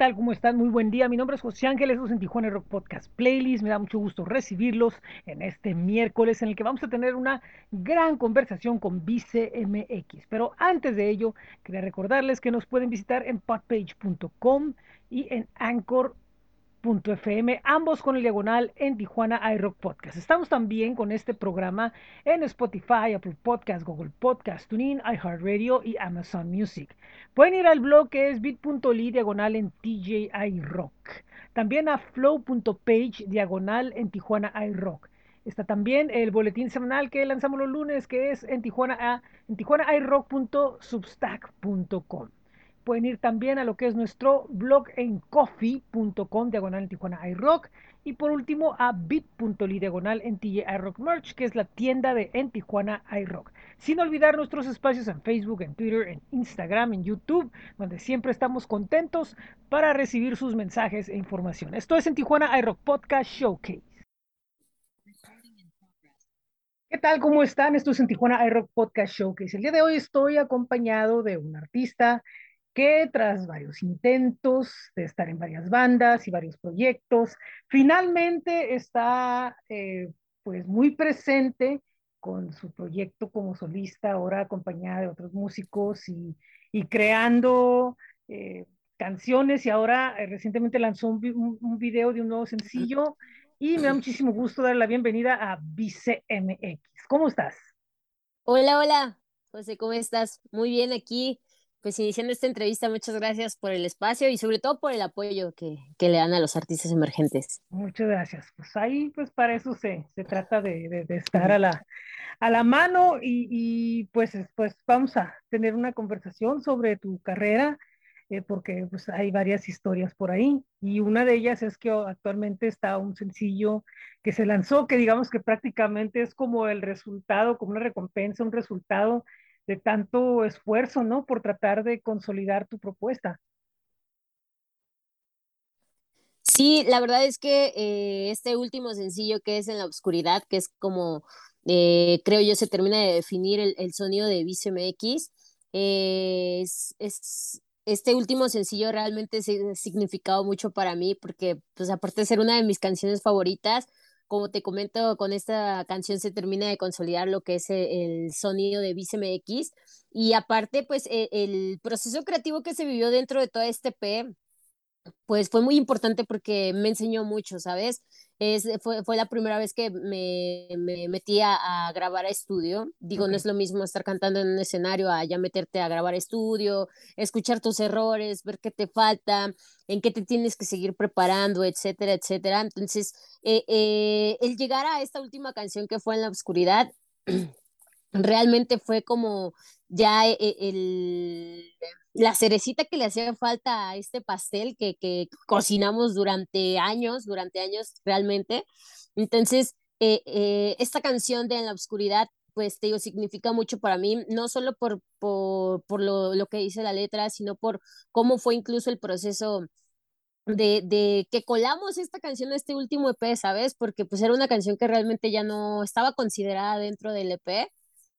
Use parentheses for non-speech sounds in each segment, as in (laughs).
tal? ¿Cómo están? Muy buen día. Mi nombre es José Ángeles, estamos en Tijuana Rock Podcast Playlist. Me da mucho gusto recibirlos en este miércoles en el que vamos a tener una gran conversación con Vice MX. Pero antes de ello, quería recordarles que nos pueden visitar en podpage.com y en Anchor FM, ambos con el diagonal en Tijuana iRock Podcast. Estamos también con este programa en Spotify, Apple Podcast, Google Podcast, TuneIn, iHeartRadio y Amazon Music. Pueden ir al blog que es bit.ly diagonal en TJ iRock. También a flow.page diagonal en Tijuana iRock. Está también el boletín semanal que lanzamos los lunes, que es en Tijuana, en tijuanairock.substack.com. Pueden ir también a lo que es nuestro blog en coffee.com diagonal en Tijuana iRock. Y por último a bit.ly diagonal en TJ iRock Merch, que es la tienda de en Tijuana iRock. Sin olvidar nuestros espacios en Facebook, en Twitter, en Instagram, en YouTube, donde siempre estamos contentos para recibir sus mensajes e información. Esto es en Tijuana iRock Podcast Showcase. ¿Qué tal? ¿Cómo están? Esto es en Tijuana iRock Podcast Showcase. El día de hoy estoy acompañado de un artista que tras varios intentos de estar en varias bandas y varios proyectos, finalmente está eh, pues muy presente con su proyecto como solista, ahora acompañada de otros músicos y, y creando eh, canciones y ahora eh, recientemente lanzó un, video de un nuevo sencillo y me da muchísimo gusto dar la bienvenida a Vice MX. ¿Cómo estás? Hola, hola, José, ¿cómo estás? Muy bien aquí pues iniciando esta entrevista, muchas gracias por el espacio y sobre todo por el apoyo que, que le dan a los artistas emergentes. Muchas gracias. Pues ahí, pues para eso se, se trata de, de, estar a la, a la mano y, y, pues, pues vamos a tener una conversación sobre tu carrera, eh, porque pues hay varias historias por ahí y una de ellas es que actualmente está un sencillo que se lanzó, que digamos que prácticamente es como el resultado, como una recompensa, un resultado de tanto esfuerzo, ¿no? Por tratar de consolidar tu propuesta. Sí, la verdad es que eh, este último sencillo que es En la Oscuridad, que es como eh, creo yo se termina de definir el, sonido de Vice MX, eh, es, es, este último sencillo realmente ha significado mucho para mí porque pues aparte de ser una de mis canciones favoritas, como te comento, con esta canción se termina de consolidar lo que es e, el, sonido de BCMX y aparte, pues e, el, proceso creativo que se vivió dentro de todo este P, pues fue muy importante porque me enseñó mucho, ¿sabes? Es, fue, fue la primera vez que me, me metí a, grabar a estudio. Digo, no es lo mismo estar cantando en un escenario a ya meterte a grabar estudio, escuchar tus errores, ver qué te falta, en qué te tienes que seguir preparando, etcétera, etcétera. Entonces, eh, eh, el llegar a esta última canción que fue en la oscuridad, (clears throat) realmente fue como ya eh, el, la cerecita que le hacía falta a este pastel que, que cocinamos durante años, durante años realmente. Entonces, esta canción de En la Oscuridad pues te digo, significa mucho para mí, no solo por, por, por lo, lo, que dice la letra, sino por cómo fue incluso el proceso de, de, que colamos esta canción a este último EP, ¿sabes? Porque pues era una canción que realmente ya no estaba considerada dentro del EP,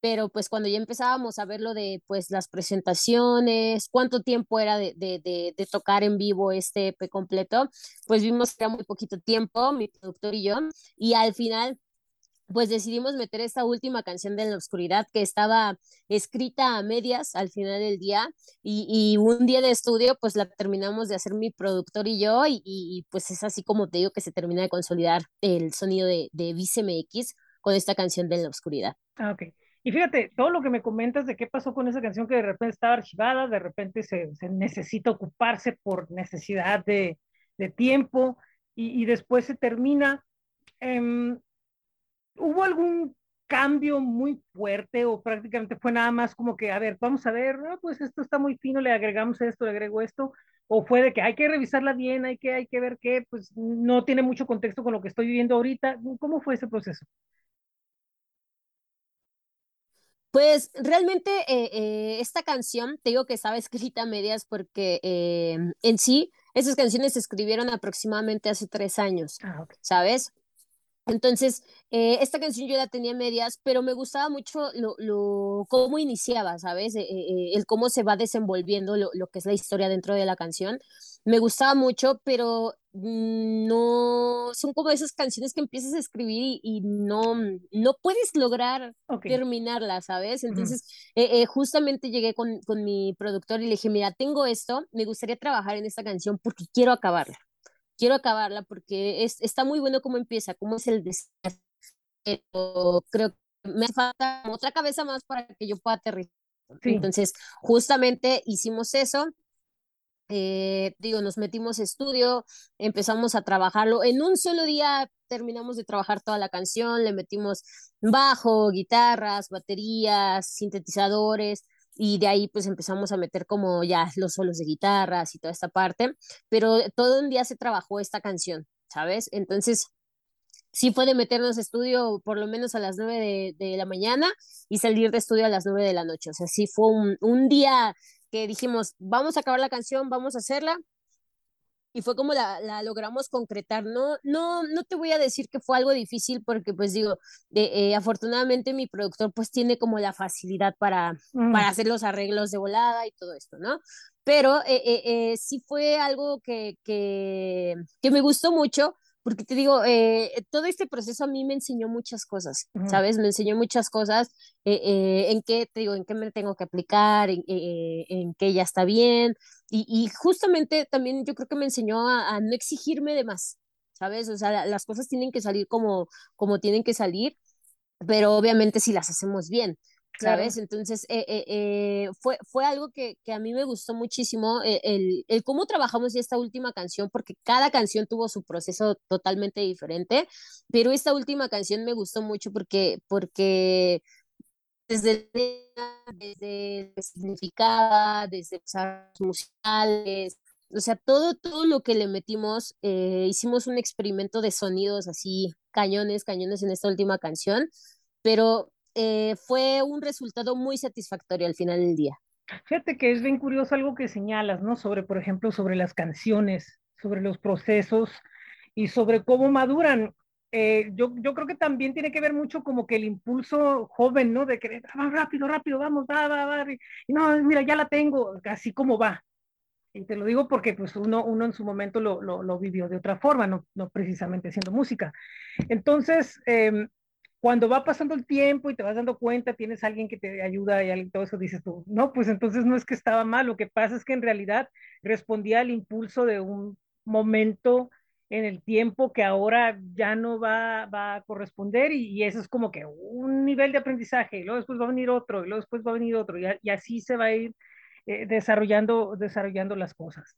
pero pues cuando ya empezábamos a ver lo de pues las presentaciones, cuánto tiempo era de, de, de, tocar en vivo este EP completo, pues vimos que era muy poquito tiempo, mi productor y yo, y al final pues decidimos meter esta última canción de la oscuridad que estaba escrita a medias al final del día y, un día de estudio pues la terminamos de hacer mi productor y yo y, pues es así como te digo que se termina de consolidar el sonido de, de Vice MX con esta canción de la oscuridad. Ah, ok. Y fíjate, todo lo que me comentas de qué pasó con esa canción que de repente estaba archivada, de repente se, se necesita ocuparse por necesidad de, de tiempo y, y, después se termina. Eh, ¿Hubo algún cambio muy fuerte o prácticamente fue nada más como que, a ver, vamos a ver, no, pues esto está muy fino, le agregamos esto, le agrego esto, o fue de que hay que revisarla bien, hay que, hay que ver que pues no tiene mucho contexto con lo que estoy viviendo ahorita. ¿Cómo fue ese proceso? Pues realmente eh, eh, esta canción, te digo que estaba escrita a medias porque eh, en sí esas canciones se escribieron aproximadamente hace tres años, ah, ¿sabes? Entonces, eh, esta canción yo la tenía medias, pero me gustaba mucho lo, lo cómo iniciaba, ¿sabes? Eh, eh, el cómo se va desenvolviendo lo, lo, que es la historia dentro de la canción. Me gustaba mucho, pero no son como esas canciones que empiezas a escribir y, y no, no puedes lograr okay. terminarla, ¿sabes? Entonces, uh -huh. justamente llegué con, con mi productor y le dije, mira, tengo esto, me gustaría trabajar en esta canción porque quiero acabarla quiero acabarla porque es, está muy bueno cómo empieza, cómo es el desastre. Pero creo que me falta otra cabeza más para que yo pueda aterrizar. Sí. Entonces, justamente hicimos eso. Eh, digo, nos metimos estudio, empezamos a trabajarlo. En un solo día terminamos de trabajar toda la canción, le metimos bajo, guitarras, baterías, sintetizadores y de ahí pues empezamos a meter como ya los solos de guitarras y toda esta parte, pero todo un día se trabajó esta canción, ¿sabes? Entonces, sí fue de meternos a estudio por lo menos a las nueve de, de, la mañana y salir de estudio a las nueve de la noche, o sea, sí fue un, un día que dijimos, vamos a acabar la canción, vamos a hacerla, y fue como la, la, logramos concretar. No, no, no te voy a decir que fue algo difícil porque pues digo, de, eh, afortunadamente mi productor pues tiene como la facilidad para, mm. para hacer los arreglos de volada y todo esto, ¿no? Pero eh, eh, eh sí fue algo que, que, que, me gustó mucho porque te digo, eh, todo este proceso a mí me enseñó muchas cosas. ¿sabes? Me enseñó muchas cosas, eh, en qué, te digo, en qué me tengo que aplicar, en, en qué ya está bien, y, y, justamente también yo creo que me enseñó a, a, no exigirme de más, ¿sabes? O sea, las cosas tienen que salir como, como tienen que salir, pero obviamente si las hacemos bien. ¿sabes? Claro. Entonces, eh, eh, eh, fue, fue algo que, que, a mí me gustó muchísimo, el, el, cómo trabajamos esta última canción, porque cada canción tuvo su proceso totalmente diferente, pero esta última canción me gustó mucho porque, porque desde, desde el significado, desde los musicales, o sea, todo, todo lo que le metimos, eh, hicimos un experimento de sonidos así, cañones, cañones en esta última canción, pero eh, fue un resultado muy satisfactorio al final del día. Fíjate que es bien curioso algo que señalas, ¿no? Sobre, por ejemplo, sobre las canciones, sobre los procesos y sobre cómo maduran. Eh, yo, yo creo que también tiene que ver mucho como que el impulso joven, ¿no? De querer, ah, rápido, rápido, vamos, va, va, va. Y no, mira, ya la tengo, así como va. Y te lo digo porque pues uno, uno en su momento lo, lo, lo vivió de otra forma, no, no precisamente haciendo música. Entonces, eh, cuando va pasando el tiempo y te vas dando cuenta, tienes alguien que te ayuda y todo eso, dices tú, no, pues entonces no es que estaba mal, lo que pasa es que en realidad respondía al impulso de un momento en el tiempo que ahora ya no va, va a corresponder y, eso es como que un nivel de aprendizaje, y luego después va a venir otro, y luego después va a venir otro, y, así se va a ir eh, desarrollando, desarrollando las cosas,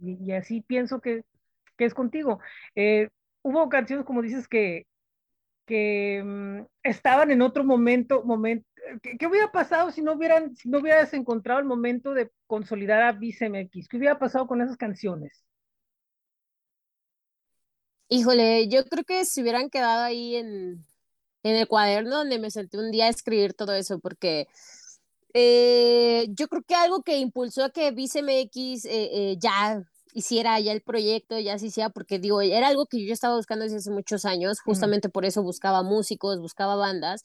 y, así pienso que, que es contigo. Eh, hubo canciones, como dices, que, que um, estaban en otro momento, momento ¿qué, ¿qué, hubiera pasado si no hubieran, si no hubieras encontrado el momento de consolidar a BCMX? ¿Qué hubiera pasado con esas canciones? Híjole, yo creo que se hubieran quedado ahí en, en el cuaderno donde me senté un día a escribir todo eso, porque eh, yo creo que algo que impulsó a que BCMX eh, eh, ya hiciera ya el proyecto, ya se hiciera, porque digo, era algo que yo estaba buscando desde hace muchos años, justamente por eso buscaba músicos, buscaba bandas,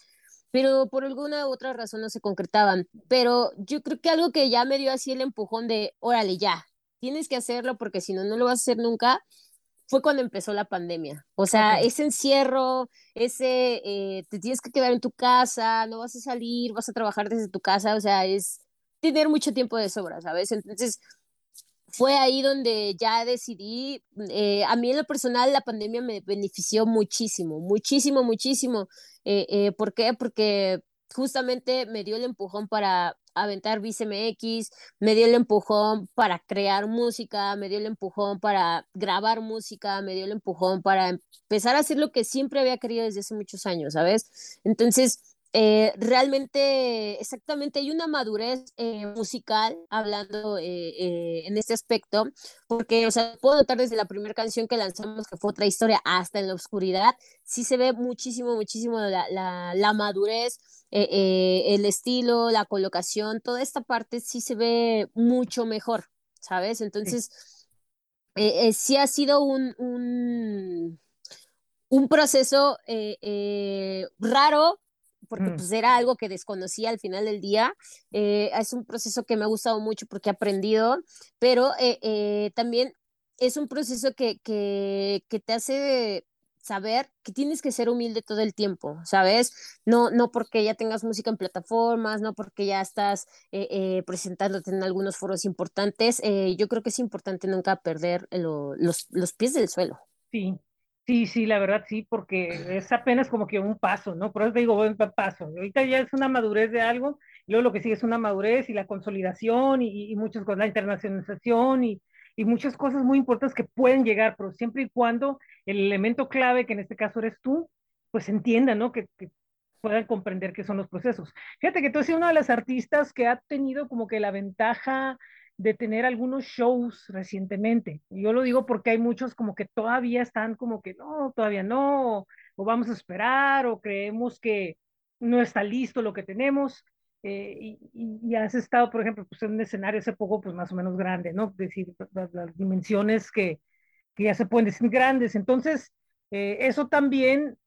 pero por alguna u otra razón no se concretaban. Pero yo creo que algo que ya me dio así el empujón de, órale, ya, tienes que hacerlo porque si no, no lo vas a hacer nunca, fue cuando empezó la pandemia. O sea, okay. ese encierro, ese, eh, te tienes que quedar en tu casa, no vas a salir, vas a trabajar desde tu casa, o sea, es tener mucho tiempo de sobra, ¿sabes? Entonces, fue ahí donde ya decidí, eh, a mí en lo personal la pandemia me benefició muchísimo, muchísimo, muchísimo. Eh, eh, ¿Por qué? Porque justamente me dio el empujón para aventar BCMX, me dio el empujón para crear música, me dio el empujón para grabar música, me dio el empujón para empezar a hacer lo que siempre había querido desde hace muchos años, ¿sabes? Entonces, eh, realmente, exactamente, hay una madurez eh, musical hablando eh, eh, en este aspecto, porque, o sea, puedo notar desde la primera canción que lanzamos, que fue otra historia, hasta en la oscuridad, sí se ve muchísimo, muchísimo la, la, madurez, el estilo, la colocación, toda esta parte sí se ve mucho mejor, ¿sabes? Entonces, sí, ha sido un un proceso raro, porque pues era algo que desconocía al final del día. es un proceso que me ha gustado mucho porque he aprendido, pero también es un proceso que, que, que te hace saber que tienes que ser humilde todo el tiempo, ¿sabes? No, no porque ya tengas música en plataformas, no porque ya estás eh, eh, presentándote en algunos foros importantes. Eh, yo creo que es importante nunca perder los, los pies del suelo. Sí, sí, sí, la verdad sí, porque es apenas como que un paso, ¿no? Por eso te digo, buen paso. Ahorita ya es una madurez de algo, luego lo que sigue es una madurez y la consolidación y, y muchas cosas, la internacionalización y y muchas cosas muy importantes que pueden llegar, pero siempre y cuando el elemento clave, que en este caso eres tú, pues entienda, ¿no? Que, puedan comprender qué son los procesos. Fíjate que tú has sido una de las artistas que ha tenido como que la ventaja de tener algunos shows recientemente. Y yo lo digo porque hay muchos como que todavía están como que no, todavía no, o vamos a esperar, o creemos que no está listo lo que tenemos. Eh, y, has estado, por ejemplo, pues en un escenario hace poco, pues más o menos grande, ¿no? Es decir, las, dimensiones que, que, ya se pueden decir grandes. Entonces, eh, eso también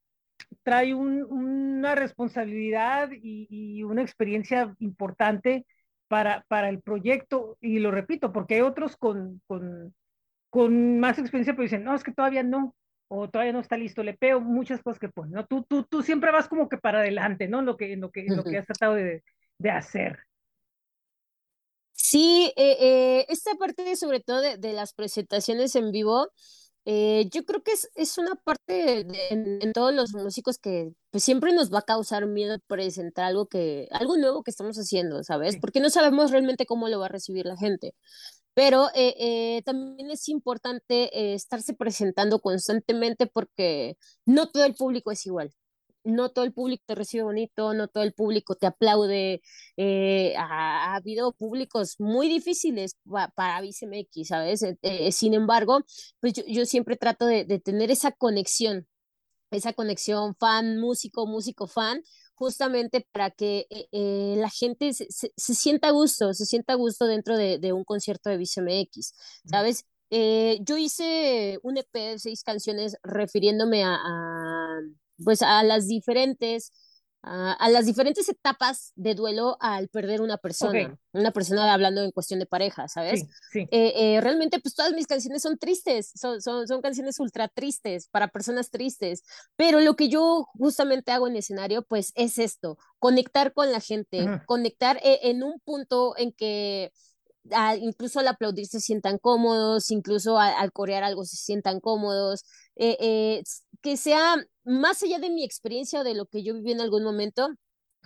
trae un, una responsabilidad y, y, una experiencia importante para, para el proyecto. Y lo repito, porque hay otros con, con, con más experiencia, pero dicen, no, es que todavía no, o todavía no está listo, le pego muchas cosas que ponen, ¿no? Tú, tú, tú siempre vas como que para adelante, ¿no? Lo que, lo que, lo que has tratado de, de hacer. Sí, eh, eh, esta parte sobre todo de, las presentaciones en vivo, eh, yo creo que es, es una parte en, todos los músicos que pues, siempre nos va a causar miedo presentar algo que algo nuevo que estamos haciendo, ¿sabes? Porque no sabemos realmente cómo lo va a recibir la gente. Pero también es importante estarse presentando constantemente porque no todo el público es igual no todo el público te recibe bonito, no todo el público te aplaude. Eh, ha, habido públicos muy difíciles para VCMX, ¿sabes? Eh, eh, sin embargo, pues yo, siempre trato de, tener esa conexión, esa conexión fan, músico, músico, fan, justamente para que la gente se, sienta a gusto, se sienta a gusto dentro de, un concierto de VCMX, ¿sabes? yo hice un EP de seis canciones refiriéndome a pues a las diferentes a, las diferentes etapas de duelo al perder una persona, una persona hablando en cuestión de pareja, ¿sabes? Sí, eh, eh, realmente, pues todas mis canciones son tristes, son, son, son, canciones ultra tristes, para personas tristes, pero lo que yo justamente hago en escenario, pues es esto, conectar con la gente, conectar eh, en un punto en que incluso al aplaudir se sientan cómodos, incluso al, corear algo se sientan cómodos, eh, eh, que sea más allá de mi experiencia o de lo que yo viví en algún momento,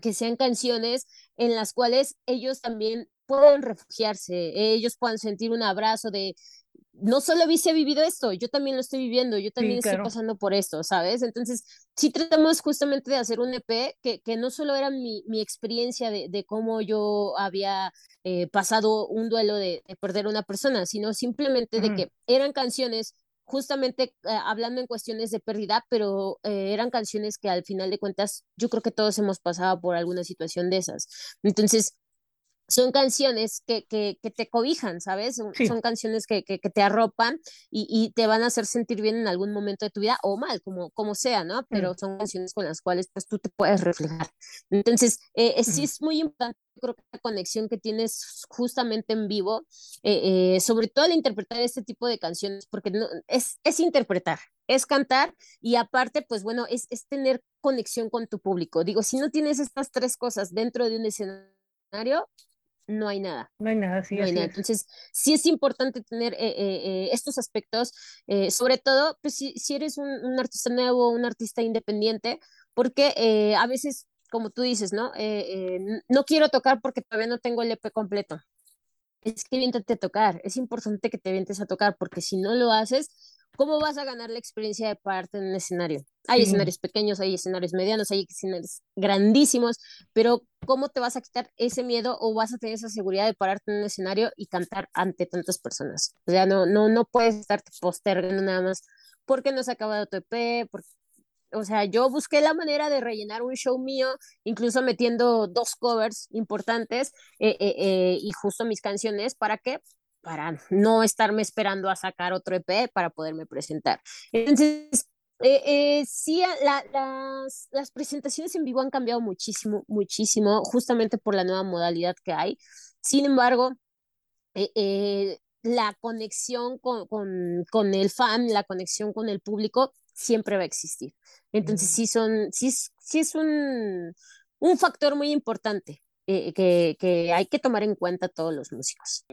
que sean canciones en las cuales ellos también puedan refugiarse, ellos puedan sentir un abrazo de, no solo hubiese vivido esto, yo también lo estoy viviendo, yo también estoy pasando por esto, ¿sabes? Entonces, sí tratamos justamente de hacer un EP que, que no solo era mi, mi experiencia de, de, cómo yo había eh, pasado un duelo de, de, perder una persona, sino simplemente de que eran canciones justamente eh, hablando en cuestiones de pérdida, pero eh, eran canciones que al final de cuentas yo creo que todos hemos pasado por alguna situación de esas. Entonces, son canciones que, que, que, te cobijan, ¿sabes? Son, canciones que, que, te arropan y, y, te van a hacer sentir bien en algún momento de tu vida o mal, como, como sea, ¿no? Pero mm. son canciones con las cuales pues tú te puedes reflejar. Entonces, eh, eh sí es muy importante, creo que la conexión que tienes justamente en vivo, eh, eh, sobre todo al interpretar este tipo de canciones, porque no, es, es interpretar, es cantar y aparte, pues bueno, es, es tener conexión con tu público. Digo, si no tienes estas tres cosas dentro de un escenario, no hay nada. No hay nada, sí. Entonces, sí es importante tener eh, eh, eh, estos aspectos, sobre todo pues, si, si eres un, un, artista nuevo, un artista independiente, porque a veces, como tú dices, ¿no? no quiero tocar porque todavía no tengo el EP completo. Es que viéntate a tocar, es importante que te vientes a tocar, porque si no lo haces, ¿cómo vas a ganar la experiencia de pararte en un escenario? Hay escenarios pequeños, hay escenarios medianos, hay escenarios grandísimos, pero ¿cómo te vas a quitar ese miedo o vas a tener esa seguridad de pararte en un escenario y cantar ante tantas personas? O sea, no, no, no puedes estarte postergando nada más porque no se ha acabado tu EP, o sea, yo busqué la manera de rellenar un show mío, incluso metiendo dos covers importantes eh, eh, eh, y justo mis canciones, ¿para qué? Para no estarme esperando a sacar otro EP para poderme presentar. Entonces, Eh, eh, sí, las, las presentaciones en vivo han cambiado muchísimo, muchísimo, justamente por la nueva modalidad que hay. Sin embargo, eh, la conexión con, con, con, el fan, la conexión con el público, siempre va a existir. Entonces, sí, son, sí, sí es un, un factor muy importante que, que hay que tomar en cuenta todos los músicos.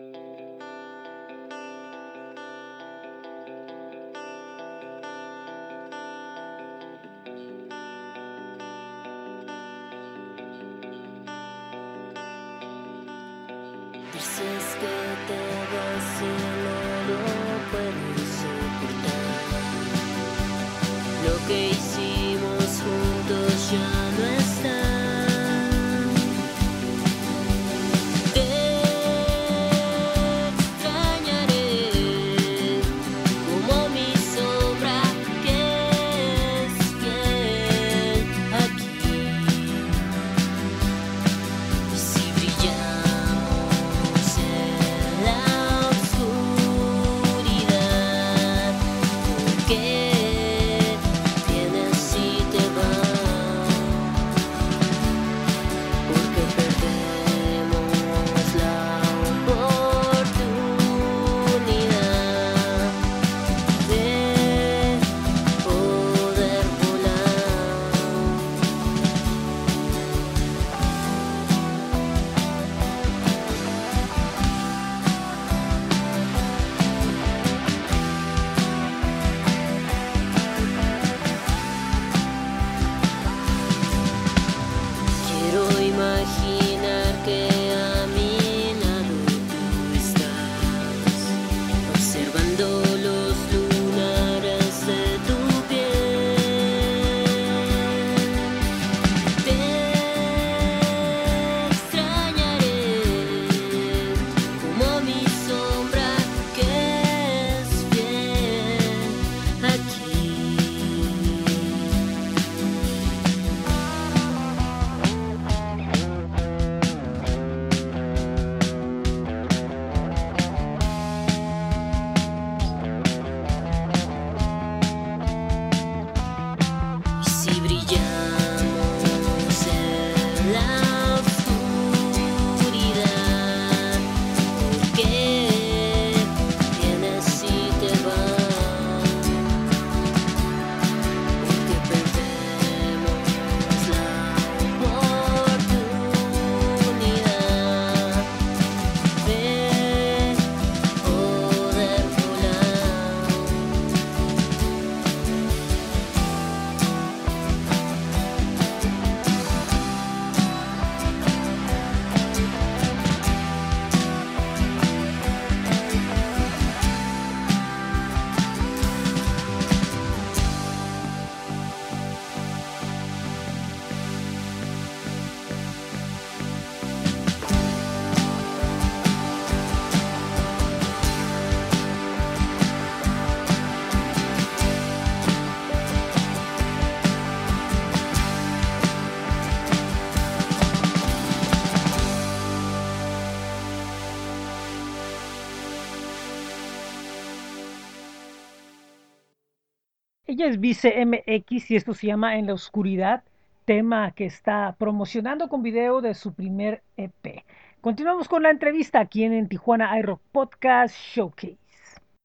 Es Vice MX y esto se llama En la Oscuridad, tema que está promocionando con video de su primer EP. Continuamos con la entrevista aquí en, Tijuana iRock Podcast Showcase.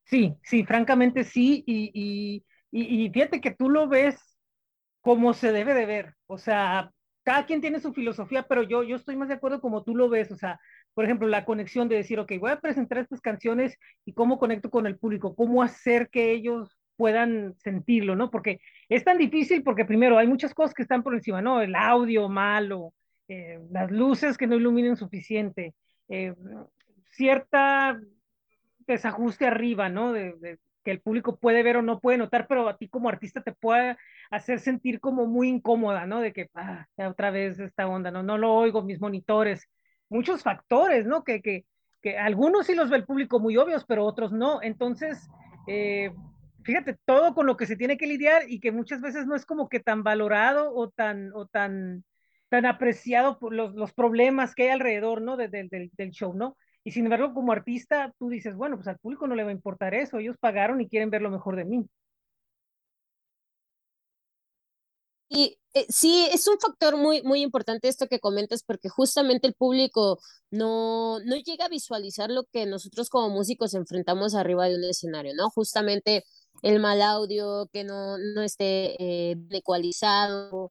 Sí, sí, francamente sí, y, y, y fíjate que tú lo ves como se debe de ver, o sea, cada quien tiene su filosofía, pero yo, yo estoy más de acuerdo como tú lo ves, o sea, por ejemplo, la conexión de decir, ok, voy a presentar estas canciones y cómo conecto con el público, cómo hacer que ellos puedan sentirlo, ¿no? Porque es tan difícil porque primero hay muchas cosas que están por encima, ¿no? El audio malo, eh, las luces que no iluminen suficiente, eh, cierta desajuste arriba, ¿no? Que el público puede ver o no puede notar, pero a ti como artista te puede hacer sentir como muy incómoda, ¿no? De que, ah, otra vez esta onda, ¿no? No lo oigo, mis monitores, muchos factores, ¿no? Que, que, que algunos sí los ve el público muy obvios, pero otros no. Entonces, eh, fíjate, todo con lo que se tiene que lidiar y que muchas veces no es como que tan valorado o tan, o tan, tan apreciado por los, los problemas que hay alrededor, ¿no? De, del show, ¿no? Y sin embargo, como artista, tú dices, bueno, pues al público no le va a importar eso, ellos pagaron y quieren ver lo mejor de mí. Y eh, sí, es un factor muy, muy importante esto que comentas, porque justamente el público no, no llega a visualizar lo que nosotros como músicos enfrentamos arriba de un escenario, ¿no? Justamente el mal audio, que no, no esté eh, ecualizado,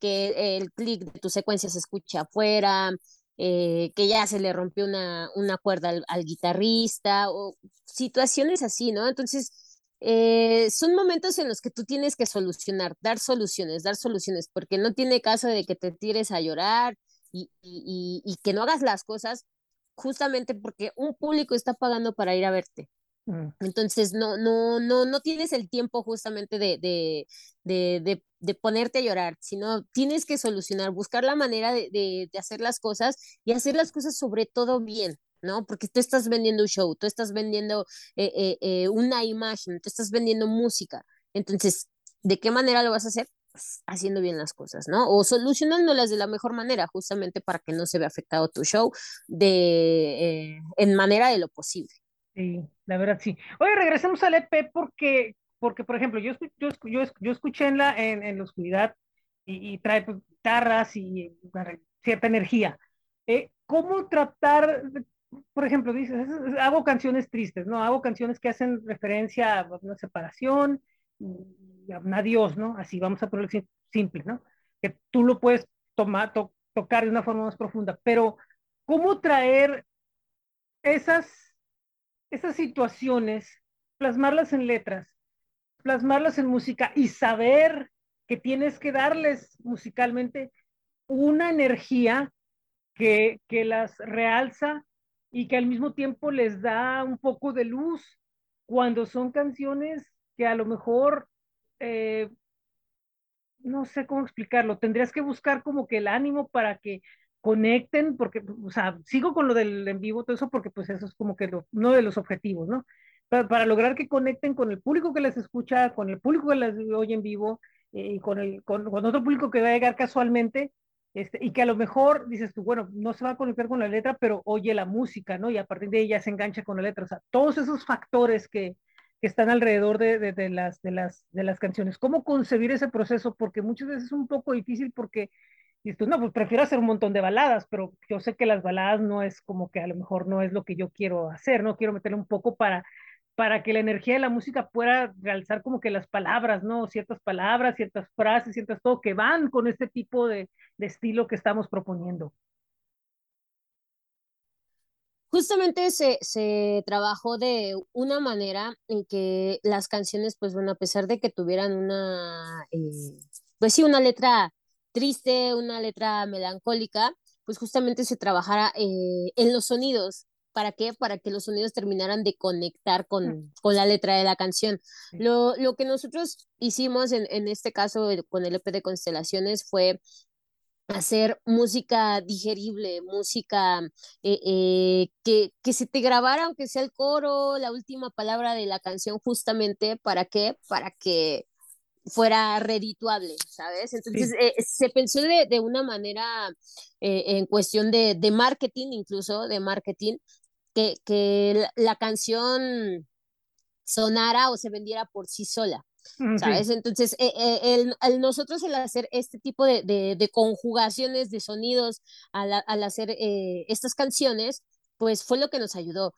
que el clic de tu secuencia se escucha afuera, eh, que ya se le rompió una, una cuerda al, al, guitarrista, o situaciones así, ¿no? Entonces, eh, son momentos en los que tú tienes que solucionar, dar soluciones, dar soluciones, porque no tiene caso de que te tires a llorar y, y, y que no hagas las cosas justamente porque un público está pagando para ir a verte. Mm. Entonces, no, no, no, no tienes el tiempo justamente de, de, de, de, ponerte a llorar, sino tienes que solucionar, buscar la manera de, hacer las cosas y hacer las cosas sobre todo bien, ¿no? Porque tú estás vendiendo un show, tú estás vendiendo eh, eh, eh, una imagen, tú estás vendiendo música. Entonces, ¿de qué manera lo vas a hacer? Pues, haciendo bien las cosas, ¿no? O solucionándolas de la mejor manera, justamente para que no se vea afectado tu show de, en manera de lo posible. Sí, la verdad sí. Oye, regresemos al EP porque, porque por ejemplo, yo, yo, yo, yo escuché en la, en, en la oscuridad y, trae pues, guitarras y cierta energía. Eh, ¿Cómo tratar, por ejemplo, dices, hago canciones tristes, ¿no? Hago canciones que hacen referencia a una separación, y a un adiós, ¿no? Así vamos a ponerlo simple, ¿no? Que tú lo puedes tomar, tocar de una forma más profunda, pero ¿cómo traer esas esas situaciones, plasmarlas en letras, plasmarlas en música y saber que tienes que darles musicalmente una energía que, que las realza y que al mismo tiempo les da un poco de luz cuando son canciones que a lo mejor, eh, no sé cómo explicarlo, tendrías que buscar como que el ánimo para que conecten, porque, o sea, sigo con lo del en vivo, todo eso, porque pues eso es como que uno de los objetivos, ¿no? Para, para, lograr que conecten con el público que les escucha, con el público que las oye en vivo, eh, y con, el, con, con, otro público que va a llegar casualmente, este, y que a lo mejor dices tú, bueno, no se va a conectar con la letra, pero oye la música, ¿no? Y a partir de ella se engancha con la letra. O sea, todos esos factores que, que están alrededor de, de, de, las, de, las, de las canciones. ¿Cómo concebir ese proceso? Porque muchas veces es un poco difícil porque y tú, no, pues prefiero hacer un montón de baladas, pero yo sé que las baladas no es como que a lo mejor no es lo que yo quiero hacer, ¿no? Quiero meterle un poco para, para que la energía de la música pueda realzar como que las palabras, ¿no? Ciertas palabras, ciertas frases, ciertas todo que van con este tipo de, de estilo que estamos proponiendo. Justamente se, se, trabajó de una manera en que las canciones, pues bueno, a pesar de que tuvieran una, eh, pues sí, una letra triste, una letra melancólica, pues justamente se trabajara eh, en los sonidos. ¿Para qué? Para que los sonidos terminaran de conectar con, con la letra de la canción. Lo, lo, que nosotros hicimos en, en este caso eh, con el EP de Constelaciones fue hacer música digerible, música eh, que, que se te grabara, aunque sea el coro, la última palabra de la canción, justamente, ¿para qué? Para que fuera redituable, ¿sabes? Entonces eh, se pensó de, de una manera eh, en cuestión de, de, marketing, incluso de marketing, que, que la, canción sonara o se vendiera por sí sola. ¿Sabes? Entonces, eh, el, el, nosotros el hacer este tipo de, de conjugaciones de sonidos al, al hacer estas canciones, pues fue lo que nos ayudó.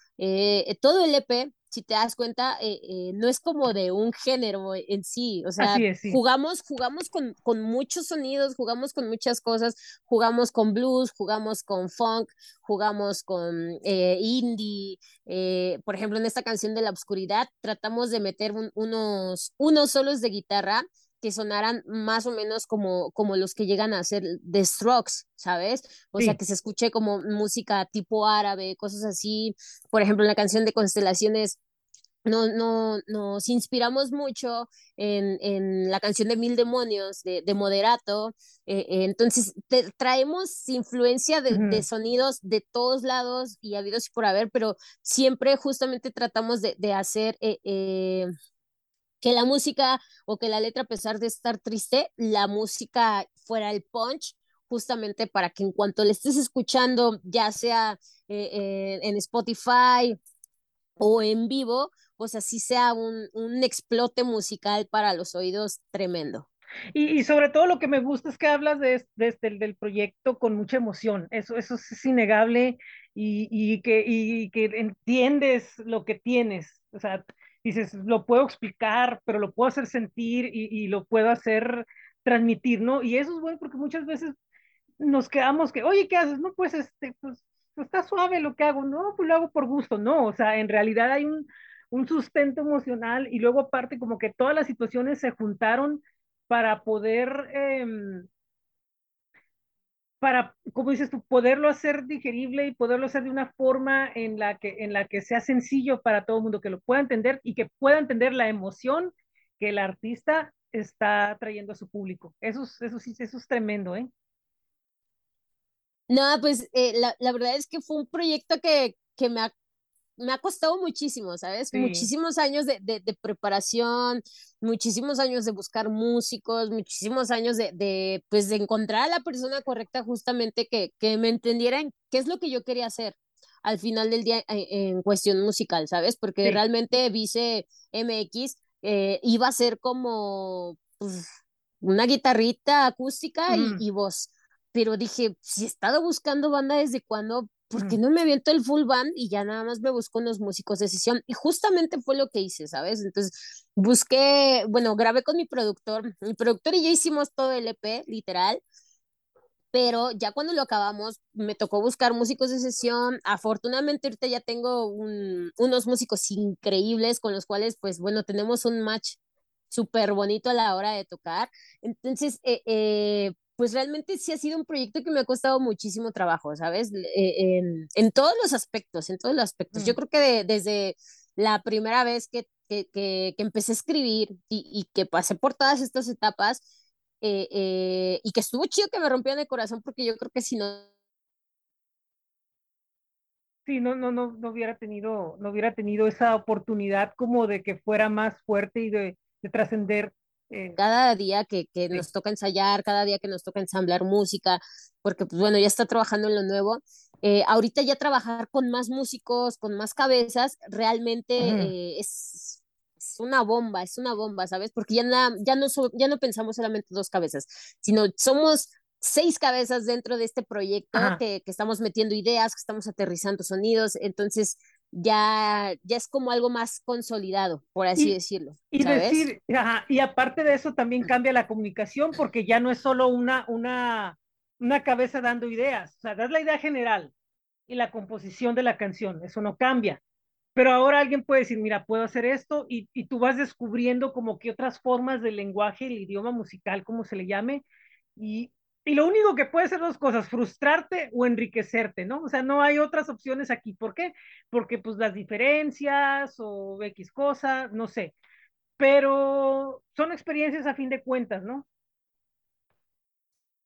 todo el EP si te das cuenta, eh, eh, no es como de un género en sí, o sea, jugamos, jugamos con, con, muchos sonidos, jugamos con muchas cosas, jugamos con blues, jugamos con funk, jugamos con eh, indie, por ejemplo, en esta canción de la oscuridad tratamos de meter unos, unos solos de guitarra que sonaran más o menos como, como los que llegan a ser The Strokes, ¿sabes? O sea, que se escuche como música tipo árabe, cosas así. Por ejemplo, en la canción de Constelaciones no, no, nos inspiramos mucho en, en, la canción de Mil Demonios de, de Moderato. Eh, eh, entonces, traemos influencia de, de, sonidos de todos lados y habidos y por haber, pero siempre justamente tratamos de, de hacer eh, que la música o que la letra, a pesar de estar triste, la música fuera el punch, justamente para que en cuanto le estés escuchando, ya sea en Spotify o en vivo, pues así sea un, un explote musical para los oídos tremendo. Y, y, sobre todo lo que me gusta es que hablas de, de, este, del proyecto con mucha emoción. Eso, eso es innegable y, y, que, y que entiendes lo que tienes. O sea, dices, lo puedo explicar, pero lo puedo hacer sentir y, y lo puedo hacer transmitir, ¿no? Y eso es bueno porque muchas veces nos quedamos que, oye, ¿qué haces? No, pues, este, pues, pues, está suave lo que hago, no, pues lo hago por gusto, no, o sea, en realidad hay un, un sustento emocional y luego aparte como que todas las situaciones se juntaron para poder, eh, para, como dices tú, poderlo hacer digerible y poderlo hacer de una forma en la que, en la que sea sencillo para todo el mundo, que lo pueda entender y que pueda entender la emoción que el artista está trayendo a su público. Eso, eso sí, eso es tremendo, ¿eh? No, pues eh, la, la, verdad es que fue un proyecto que, que me, ha, me ha costado muchísimo, ¿sabes? Sí. Muchísimos años de, de, de, preparación, muchísimos años de buscar músicos, muchísimos años de, de, pues, de encontrar a la persona correcta justamente que, que me entendieran qué es lo que yo quería hacer al final del día en, en cuestión musical, ¿sabes? Porque sí. realmente Vice MX eh, iba a ser como pues, una guitarrita acústica mm. y, y voz pero dije, si he estado buscando banda desde cuando, ¿por qué no me aviento el full band y ya nada más me busco unos músicos de sesión? Y justamente fue lo que hice, ¿sabes? Entonces busqué, bueno, grabé con mi productor, mi productor y yo hicimos todo el EP, literal, pero ya cuando lo acabamos me tocó buscar músicos de sesión. Afortunadamente ahorita ya tengo un, unos músicos increíbles con los cuales, pues bueno, tenemos un match súper bonito a la hora de tocar. Entonces, eh, eh, pues realmente sí ha sido un proyecto que me ha costado muchísimo trabajo, ¿sabes? Eh, en, en, todos los aspectos, en todos los aspectos. Mm. Yo creo que de, desde la primera vez que, que, que, que empecé a escribir y, y, que pasé por todas estas etapas eh, eh, y que estuvo chido que me rompieran el corazón porque yo creo que si no... Sí, no, no, no, no hubiera tenido, no hubiera tenido esa oportunidad como de que fuera más fuerte y de, de trascender eh, cada día que, que sí. nos toca ensayar, cada día que nos toca ensamblar música, porque pues bueno, ya está trabajando en lo nuevo. Eh, ahorita ya trabajar con más músicos, con más cabezas, realmente eh, es, es, una bomba, es una bomba, ¿sabes? Porque ya, na, ya, no so, ya no pensamos solamente dos cabezas, sino somos seis cabezas dentro de este proyecto que, que, estamos metiendo ideas, que estamos aterrizando sonidos, entonces ya, ya es como algo más consolidado, por así y, decirlo. Y ¿sabes? decir, ajá, y aparte de eso también cambia la comunicación porque ya no es solo una, una, una cabeza dando ideas, o sea, das la idea general y la composición de la canción, eso no cambia. Pero ahora alguien puede decir, mira, puedo hacer esto y, y tú vas descubriendo como que otras formas del lenguaje, el idioma musical, como se le llame, y, y lo único que puede ser dos cosas, frustrarte o enriquecerte, ¿no? O sea, no hay otras opciones aquí. ¿Por qué? Porque pues las diferencias o X cosa, no sé. Pero son experiencias a fin de cuentas, ¿no?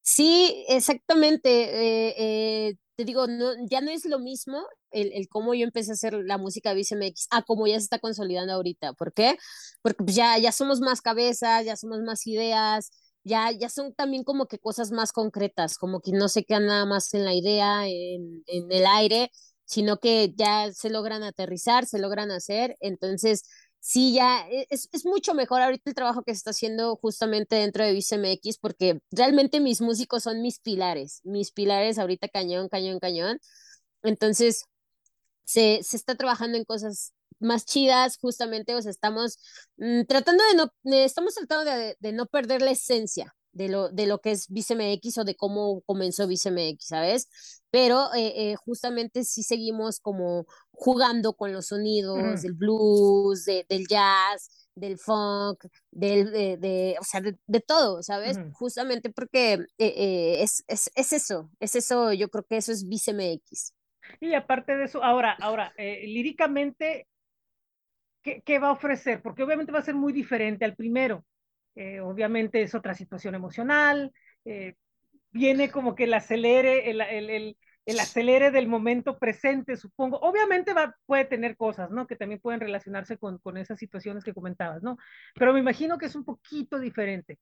Sí, exactamente. Eh, eh, te digo, no, ya no es lo mismo el, el, cómo yo empecé a hacer la música BCMX a cómo ya se está consolidando ahorita. ¿Por qué? Porque pues ya, ya somos más cabezas, ya somos más ideas, ya, ya son también como que cosas más concretas, como que no se quedan nada más en la idea, en, en el aire, sino que ya se logran aterrizar, se logran hacer. Entonces, sí, ya e, es, es mucho mejor ahorita el trabajo que se está haciendo justamente dentro de BCMX, porque realmente mis músicos son mis pilares, mis pilares ahorita cañón, cañón, cañón. Entonces, se, se está trabajando en cosas más chidas, justamente, o sea, estamos mmm, tratando de no, eh, estamos tratando de, de, no perder la esencia de lo, de lo que es VCMX o de cómo comenzó VCMX, ¿sabes? Pero eh, eh, justamente sí seguimos como jugando con los sonidos del blues, de, del jazz, del funk, del, de, de o sea, de, de, todo, ¿sabes? Uh -huh. Justamente porque es, es, es eso, es eso, yo creo que eso es VCMX. Y aparte de eso, ahora, ahora, eh, líricamente, ¿qué, ¿qué, va a ofrecer? Porque obviamente va a ser muy diferente al primero. Eh, obviamente es otra situación emocional, eh, viene como que el acelere, el, el, el, el, acelere del momento presente, supongo. Obviamente va, puede tener cosas, ¿no? Que también pueden relacionarse con, con esas situaciones que comentabas, ¿no? Pero me imagino que es un poquito diferente.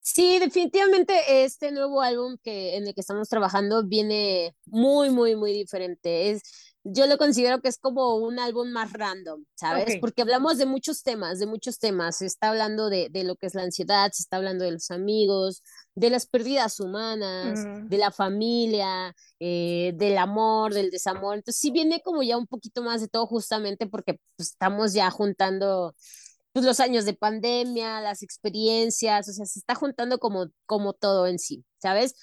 Sí, definitivamente este nuevo álbum que, en el que estamos trabajando viene muy, muy, muy diferente. Es, yo lo considero que es como un álbum más random, ¿sabes? Porque hablamos de muchos temas, de muchos temas. Se está hablando de, de, lo que es la ansiedad, se está hablando de los amigos, de las pérdidas humanas, de la familia, eh, del amor, del desamor. Entonces sí viene como ya un poquito más de todo justamente porque pues, estamos ya juntando pues, los años de pandemia, las experiencias, o sea, se está juntando como, como todo en sí, ¿sabes?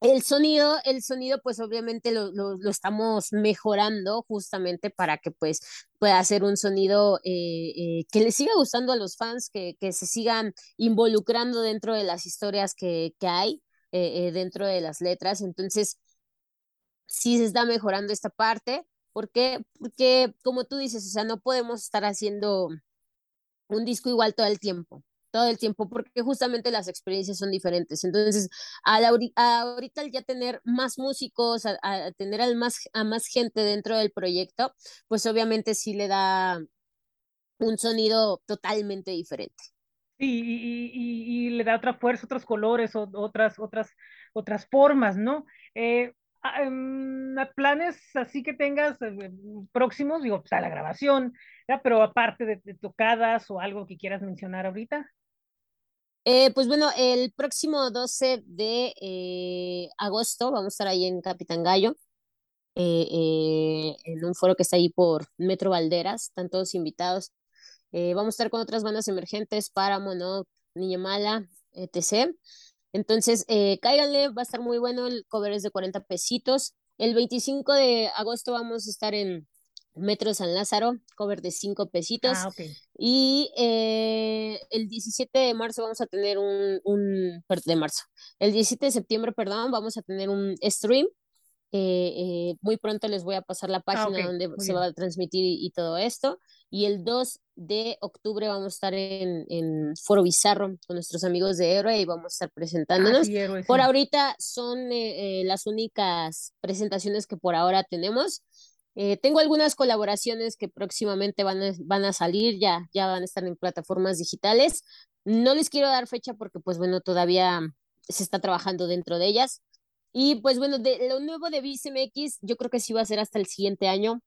El sonido, el sonido pues obviamente lo, lo, estamos mejorando justamente para que pues pueda ser un sonido eh, eh, que le siga gustando a los fans, que, que, se sigan involucrando dentro de las historias que, que hay eh, dentro de las letras. Entonces, sí se está mejorando esta parte. porque Porque como tú dices, o sea, no podemos estar haciendo un disco igual todo el tiempo todo el tiempo, porque justamente las experiencias son diferentes. Entonces, al ahorita al ya tener más músicos, a, tener al más, a más gente dentro del proyecto, pues obviamente sí le da un sonido totalmente diferente. Y, y, le da otra fuerza, otros colores, otras, otras, otras formas, ¿no? Eh, ah, em, planes así que tengas eh, próximos, digo, pues, la grabación, pero aparte de, tocadas o algo que quieras mencionar ahorita. Eh, pues bueno, el próximo 12 de eh, agosto vamos a estar ahí en Capitán Gallo, eh, en un foro que está ahí por Metro Valderas, están todos invitados. vamos a estar con otras bandas emergentes, Páramo, ¿no? Niña Mala, etc. Entonces, cáiganle, va a estar muy bueno, el cover es de 40 pesitos. El 25 de agosto vamos a estar en Metro San Lázaro, cover de cinco pesitos. Ah, y eh, el 17 de marzo vamos a tener un, un, de marzo, el 17 de septiembre, perdón, vamos a tener un stream. Eh, eh, muy pronto les voy a pasar la ah, página donde se va a transmitir y, todo esto. Y el 2 de octubre vamos a estar en, en Foro Bizarro con nuestros amigos de Héroe y vamos a estar presentándonos. Ah, por ahorita son las únicas presentaciones que por ahora tenemos. Eh, tengo algunas colaboraciones que próximamente van a, van a salir, ya, ya van a estar en plataformas digitales. No les quiero dar fecha porque, pues bueno, todavía se está trabajando dentro de ellas. Y pues bueno, de lo nuevo de BCMX, yo creo que sí va a ser hasta el siguiente año,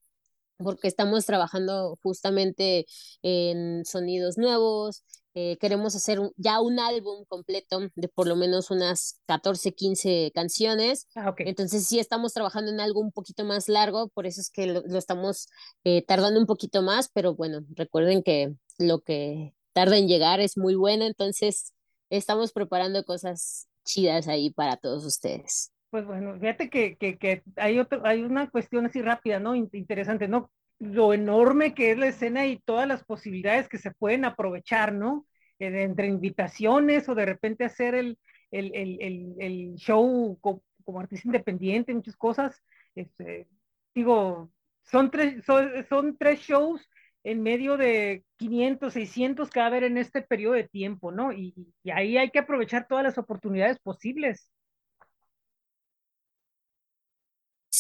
porque estamos trabajando justamente en sonidos nuevos, eh, queremos hacer ya un álbum completo de por lo menos unas 14, 15 canciones. Ah, Entonces sí estamos trabajando en algo un poquito más largo, por eso es que lo, estamos eh, tardando un poquito más, pero bueno, recuerden que lo que tarda en llegar es muy bueno, entonces estamos preparando cosas chidas ahí para todos ustedes. Pues bueno, fíjate que, que, que hay, otro, hay una cuestión así rápida, ¿no? Interesante, ¿no? Lo enorme que es la escena y todas las posibilidades que se pueden aprovechar, ¿no? Entre invitaciones o de repente hacer el, el, el, el show como, artista independiente, muchas cosas. Este, digo, son tres, son, tres shows en medio de 500, 600 que va a haber en este periodo de tiempo, ¿no? Y, y ahí hay que aprovechar todas las oportunidades posibles.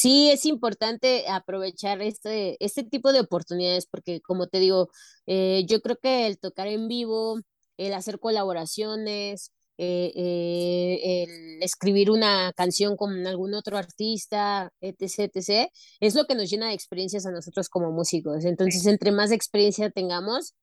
Sí es importante aprovechar este, este tipo de oportunidades porque, como te digo, eh, yo creo que el tocar en vivo, el hacer colaboraciones, eh, eh, el escribir una canción con algún otro artista, etc., etc., es lo que nos llena de experiencias a nosotros como músicos. Entonces, entre más experiencia tengamos,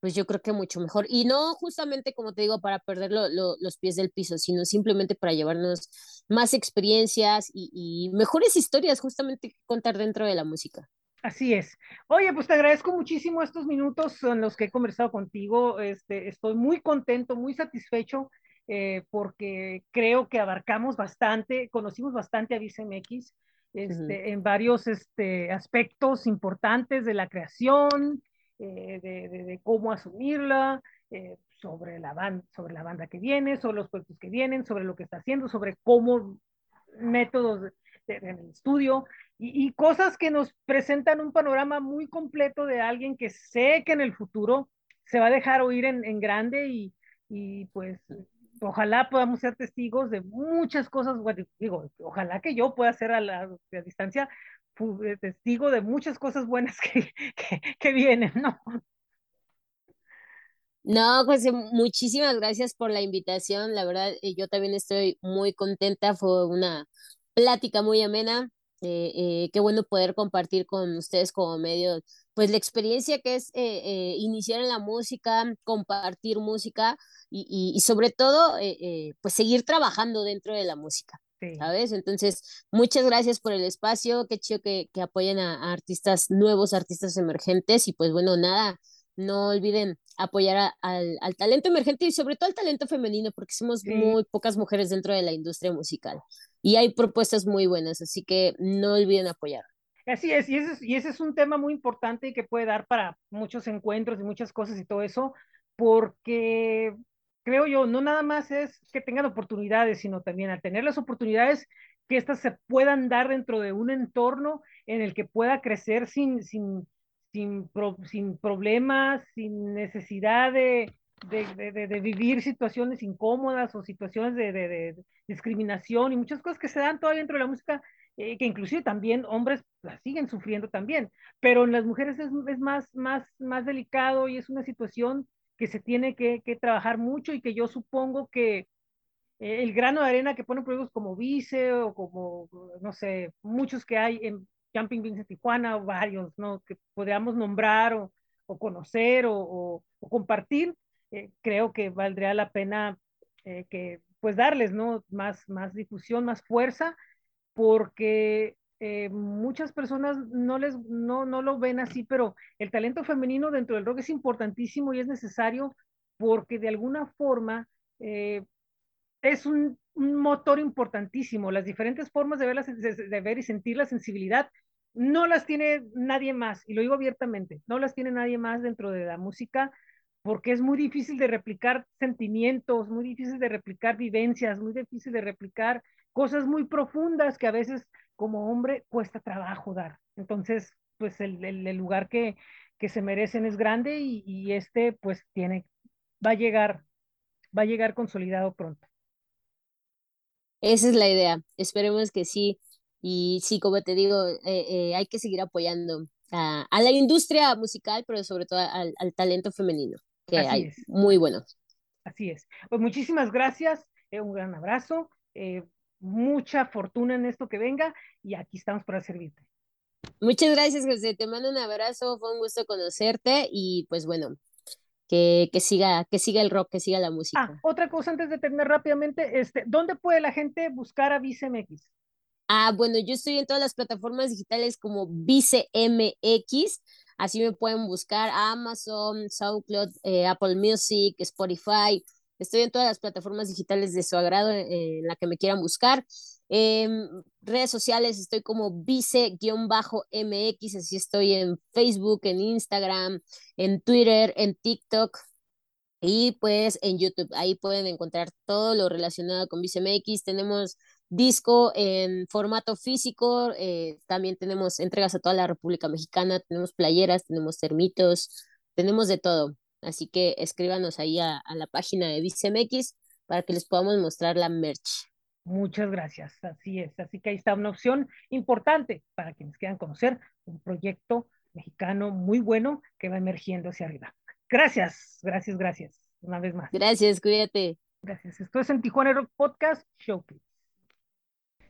pues yo creo que mucho mejor. Y no justamente, como te digo, para perder los pies del piso, sino simplemente para llevarnos más experiencias y, mejores historias justamente que contar dentro de la música. Así es. Oye, pues te agradezco muchísimo estos minutos en los que he conversado contigo. Este, estoy muy contento, muy satisfecho, eh, porque creo que abarcamos bastante, conocimos bastante a VCMX este, en varios este, aspectos importantes de la creación, eh, de, cómo asumirla, eh, sobre, la banda, sobre la banda que viene, sobre los proyectos que vienen, sobre lo que está haciendo, sobre cómo métodos en el estudio y, cosas que nos presentan un panorama muy completo de alguien que sé que en el futuro se va a dejar oír en, en grande y, y pues ojalá podamos ser testigos de muchas cosas, digo, ojalá que yo pueda ser a la a distancia testigo de muchas cosas buenas (laughs) que, que, vienen, ¿no? No, José, muchísimas gracias por la invitación. La verdad, eh, yo también estoy muy contenta. Fue una plática muy amena. Eh, eh, qué bueno poder compartir con ustedes como medio, pues la experiencia que es iniciar en la música, compartir música y, y, sobre todo, pues seguir trabajando dentro de la música. ¿Sabes? Entonces, muchas gracias por el espacio, qué chido que, que apoyen a, artistas nuevos, artistas emergentes y pues bueno, nada, no olviden apoyar al, al, talento emergente y sobre todo al talento femenino, porque somos muy pocas mujeres dentro de la industria musical y hay propuestas muy buenas, así que no olviden apoyar. Así es, y ese es, y ese es un tema muy importante y que puede dar para muchos encuentros y muchas cosas y todo eso, porque creo yo, no nada más es que tengan oportunidades, sino también al tener las oportunidades, que éstas se puedan dar dentro de un entorno en el que pueda crecer sin, sin, sin, sin problemas, sin necesidad de, de, de, de, vivir situaciones incómodas o situaciones de, discriminación y muchas cosas que se dan todavía dentro de la música, eh, que inclusive también hombres las siguen sufriendo también, pero en las mujeres es, es, más, más, más delicado y es una situación que se tiene que, que trabajar mucho y que yo supongo que eh, el grano de arena que ponen proyectos como Vice o como, no sé, muchos que hay en Jumping Beans Tijuana o varios, ¿no? Que podríamos nombrar o, o conocer o, o, o compartir, eh, creo que valdría la pena eh, que pues darles ¿no? más, más difusión, más fuerza, porque eh, muchas personas no, les, no, no lo ven así, pero el talento femenino dentro del rock es importantísimo y es necesario porque de alguna forma eh, es un, motor importantísimo. Las diferentes formas de ver, de ver y sentir la sensibilidad no las tiene nadie más, y lo digo abiertamente, no las tiene nadie más dentro de la música porque es muy difícil de replicar sentimientos, muy difícil de replicar vivencias, muy difícil de replicar cosas muy profundas que a veces como hombre cuesta trabajo dar. Entonces, pues el, el, el lugar que, que, se merecen es grande y, y, este pues tiene, va a llegar, va a llegar consolidado pronto. Esa es la idea, esperemos que sí. Y sí, como te digo, eh, eh, hay que seguir apoyando a, a, la industria musical, pero sobre todo al, al talento femenino que Así hay es. muy buenos. Así es. Pues muchísimas gracias, eh, un gran abrazo, eh, mucha fortuna en esto que venga y aquí estamos para servirte. Muchas gracias, José. Te mando un abrazo, fue un gusto conocerte y pues bueno, que, que, siga, que siga el rock, que siga la música. Ah, otra cosa antes de terminar rápidamente, este, ¿dónde puede la gente buscar a ViceMX? Ah, bueno, yo estoy en todas las plataformas digitales como ViceMX. Así me pueden buscar Amazon, SoundCloud, eh, Apple Music, Spotify. Estoy en todas las plataformas digitales de su agrado eh, en la que me quieran buscar. Eh, redes sociales estoy como vice-mx, así estoy en Facebook, en Instagram, en Twitter, en TikTok y pues en YouTube. Ahí pueden encontrar todo lo relacionado con ViceMX. Tenemos disco en formato físico, eh, también tenemos entregas a toda la República Mexicana, tenemos playeras, tenemos termitos, tenemos de todo. Así que escríbanos ahí a, a la página de ViceMX para que les podamos mostrar la merch. Muchas gracias, así es. Así que ahí está una opción importante para quienes quieran conocer un proyecto mexicano muy bueno que va emergiendo hacia arriba. Gracias, gracias, gracias. Una vez más. Gracias, cuídate. Gracias. Esto es en Tijuana Rock Podcast Showcase.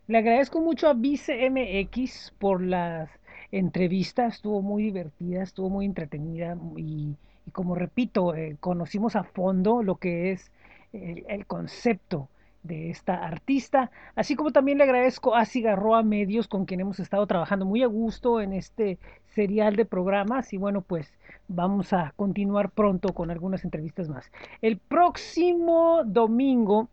Le agradezco mucho a Vice MX por las entrevistas, estuvo muy divertida, estuvo muy entretenida y, y como repito, eh, conocimos a fondo lo que es el, el, concepto de esta artista, así como también le agradezco a Cigarroa Medios con quien hemos estado trabajando muy a gusto en este serial de programas y bueno pues vamos a continuar pronto con algunas entrevistas más. El próximo domingo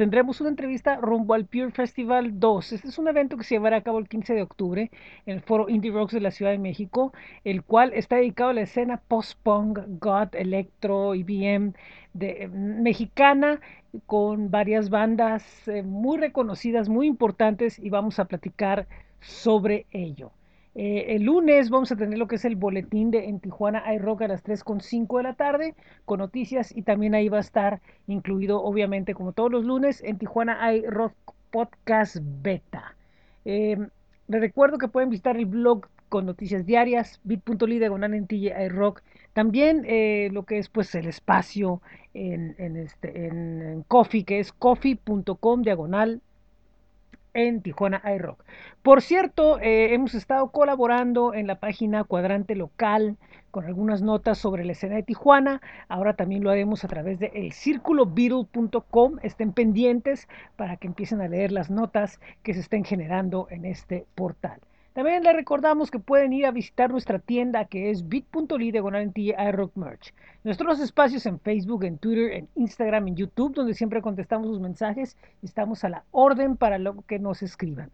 tendremos una entrevista rumbo al Pure Festival 2. Este es un evento que se llevará a cabo el 15 de octubre en el foro Indie Rocks de la Ciudad de México, el cual está dedicado a la escena post-punk, God, electro, IBM de, eh, mexicana con varias bandas eh, muy reconocidas, muy importantes y vamos a platicar sobre ello. Eh, el lunes vamos a tener lo que es el boletín de en Tijuana hay a las 3.5 de la tarde con noticias y también ahí va a estar incluido obviamente como todos los lunes en Tijuana hay podcast beta. Eh, les recuerdo que pueden visitar el blog con noticias diarias bit.ly diagonal en hay rock. También eh, lo que es pues el espacio en, en este, en Coffee que es coffee.com diagonal en Tijuana iRock. Por cierto, eh, hemos estado colaborando en la página Cuadrante Local con algunas notas sobre la escena de Tijuana. Ahora también lo haremos a través de elcirculobeatle.com. Estén pendientes para que empiecen a leer las notas que se estén generando en este portal. También les recordamos que pueden ir a visitar nuestra tienda que es bit.ly diagonal iRock Merch. Nuestros espacios en Facebook, en Twitter, en Instagram, en YouTube, donde siempre contestamos sus mensajes estamos a la orden para lo que nos escriban.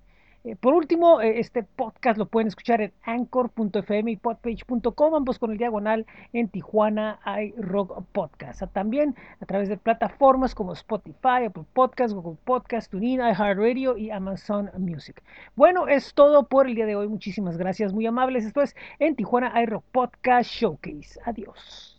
Eh, por último, eh, este podcast lo pueden escuchar en anchor.fm y podpage.com, ambos con el diagonal en Tijuana iRock Podcast. Ah, también a través de plataformas como Spotify, Apple Podcast, Google Podcast, TuneIn, iHeartRadio y Amazon Music. Bueno, es todo por el día de hoy. Muchísimas gracias, muy amables. Esto es en Tijuana iRock Podcast Showcase. Adiós.